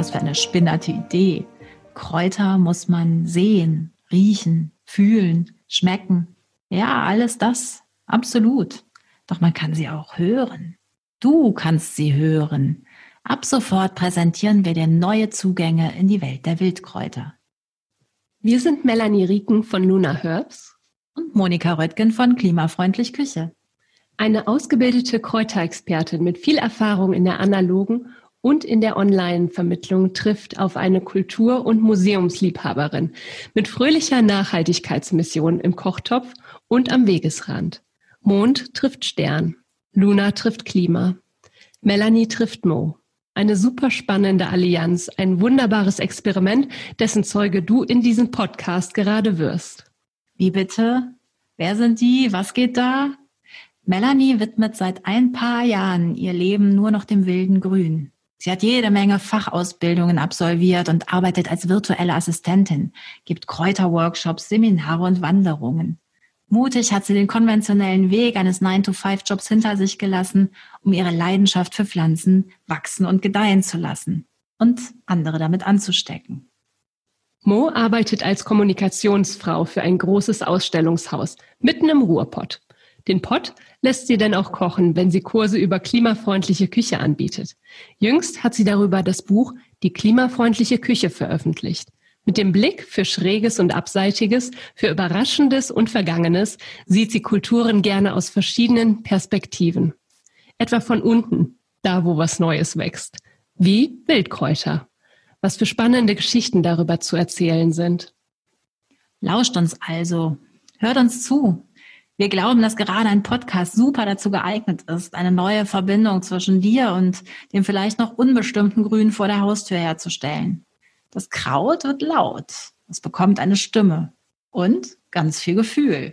Was für eine spinnerte Idee. Kräuter muss man sehen, riechen, fühlen, schmecken. Ja, alles das, absolut. Doch man kann sie auch hören. Du kannst sie hören. Ab sofort präsentieren wir dir neue Zugänge in die Welt der Wildkräuter. Wir sind Melanie Rieken von Luna Herbs und Monika Röttgen von Klimafreundlich Küche. Eine ausgebildete Kräuterexpertin mit viel Erfahrung in der analogen und in der Online-Vermittlung trifft auf eine Kultur- und Museumsliebhaberin mit fröhlicher Nachhaltigkeitsmission im Kochtopf und am Wegesrand. Mond trifft Stern, Luna trifft Klima, Melanie trifft Mo. Eine super spannende Allianz, ein wunderbares Experiment, dessen Zeuge du in diesem Podcast gerade wirst. Wie bitte? Wer sind die? Was geht da? Melanie widmet seit ein paar Jahren ihr Leben nur noch dem wilden Grün. Sie hat jede Menge Fachausbildungen absolviert und arbeitet als virtuelle Assistentin, gibt Kräuterworkshops, Seminare und Wanderungen. Mutig hat sie den konventionellen Weg eines 9-to-5-Jobs hinter sich gelassen, um ihre Leidenschaft für Pflanzen wachsen und gedeihen zu lassen und andere damit anzustecken. Mo arbeitet als Kommunikationsfrau für ein großes Ausstellungshaus mitten im Ruhrpott. Den Pott lässt sie denn auch kochen, wenn sie Kurse über klimafreundliche Küche anbietet. Jüngst hat sie darüber das Buch Die klimafreundliche Küche veröffentlicht. Mit dem Blick für Schräges und Abseitiges, für Überraschendes und Vergangenes sieht sie Kulturen gerne aus verschiedenen Perspektiven. Etwa von unten, da wo was Neues wächst. Wie Wildkräuter. Was für spannende Geschichten darüber zu erzählen sind. Lauscht uns also. Hört uns zu. Wir glauben, dass gerade ein Podcast super dazu geeignet ist, eine neue Verbindung zwischen dir und dem vielleicht noch unbestimmten Grün vor der Haustür herzustellen. Das Kraut wird laut, es bekommt eine Stimme und ganz viel Gefühl.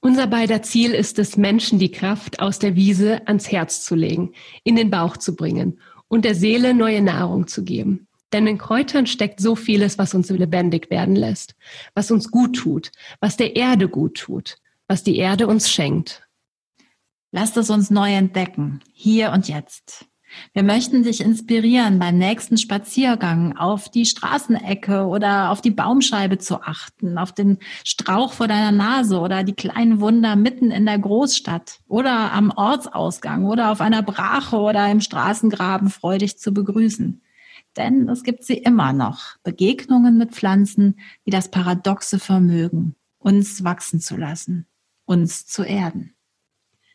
Unser beider Ziel ist es, Menschen die Kraft aus der Wiese ans Herz zu legen, in den Bauch zu bringen und der Seele neue Nahrung zu geben. Denn in Kräutern steckt so vieles, was uns lebendig werden lässt, was uns gut tut, was der Erde gut tut was die Erde uns schenkt. Lasst es uns neu entdecken, hier und jetzt. Wir möchten dich inspirieren, beim nächsten Spaziergang auf die Straßenecke oder auf die Baumscheibe zu achten, auf den Strauch vor deiner Nase oder die kleinen Wunder mitten in der Großstadt oder am Ortsausgang oder auf einer Brache oder im Straßengraben freudig zu begrüßen. Denn es gibt sie immer noch, Begegnungen mit Pflanzen, die das paradoxe Vermögen, uns wachsen zu lassen uns zu erden.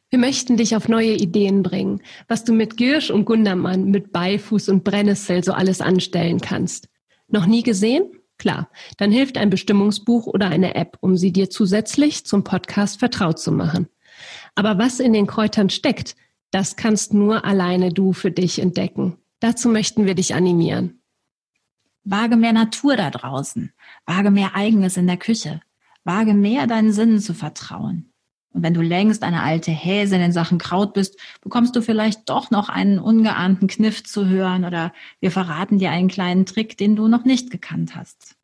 Wir möchten dich auf neue Ideen bringen, was du mit Girsch und Gundermann, mit Beifuß und Brennnessel so alles anstellen kannst. Noch nie gesehen? Klar, dann hilft ein Bestimmungsbuch oder eine App, um sie dir zusätzlich zum Podcast vertraut zu machen. Aber was in den Kräutern steckt, das kannst nur alleine du für dich entdecken. Dazu möchten wir dich animieren. Wage mehr Natur da draußen. Wage mehr Eigenes in der Küche. Wage mehr deinen Sinnen zu vertrauen. Und wenn du längst eine alte Häse in den Sachen Kraut bist, bekommst du vielleicht doch noch einen ungeahnten Kniff zu hören oder wir verraten dir einen kleinen Trick, den du noch nicht gekannt hast.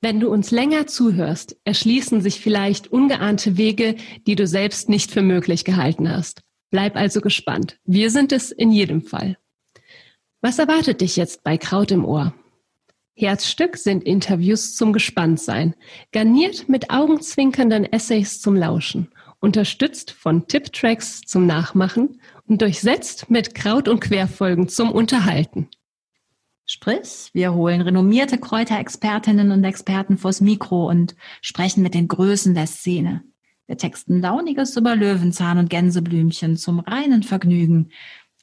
Wenn du uns länger zuhörst, erschließen sich vielleicht ungeahnte Wege, die du selbst nicht für möglich gehalten hast. Bleib also gespannt. Wir sind es in jedem Fall. Was erwartet dich jetzt bei Kraut im Ohr? Herzstück sind Interviews zum Gespanntsein, garniert mit augenzwinkernden Essays zum Lauschen, unterstützt von Tipptracks zum Nachmachen und durchsetzt mit Kraut- und Querfolgen zum Unterhalten. Sprich, wir holen renommierte Kräuterexpertinnen und Experten vors Mikro und sprechen mit den Größen der Szene. Wir texten Launiges über Löwenzahn und Gänseblümchen zum reinen Vergnügen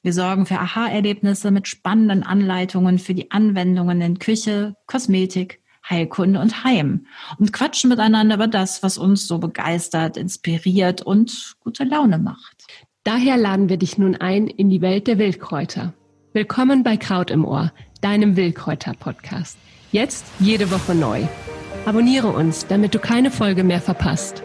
wir sorgen für Aha-Erlebnisse mit spannenden Anleitungen für die Anwendungen in Küche, Kosmetik, Heilkunde und Heim und quatschen miteinander über das, was uns so begeistert, inspiriert und gute Laune macht. Daher laden wir dich nun ein in die Welt der Wildkräuter. Willkommen bei Kraut im Ohr, deinem Wildkräuter-Podcast. Jetzt jede Woche neu. Abonniere uns, damit du keine Folge mehr verpasst.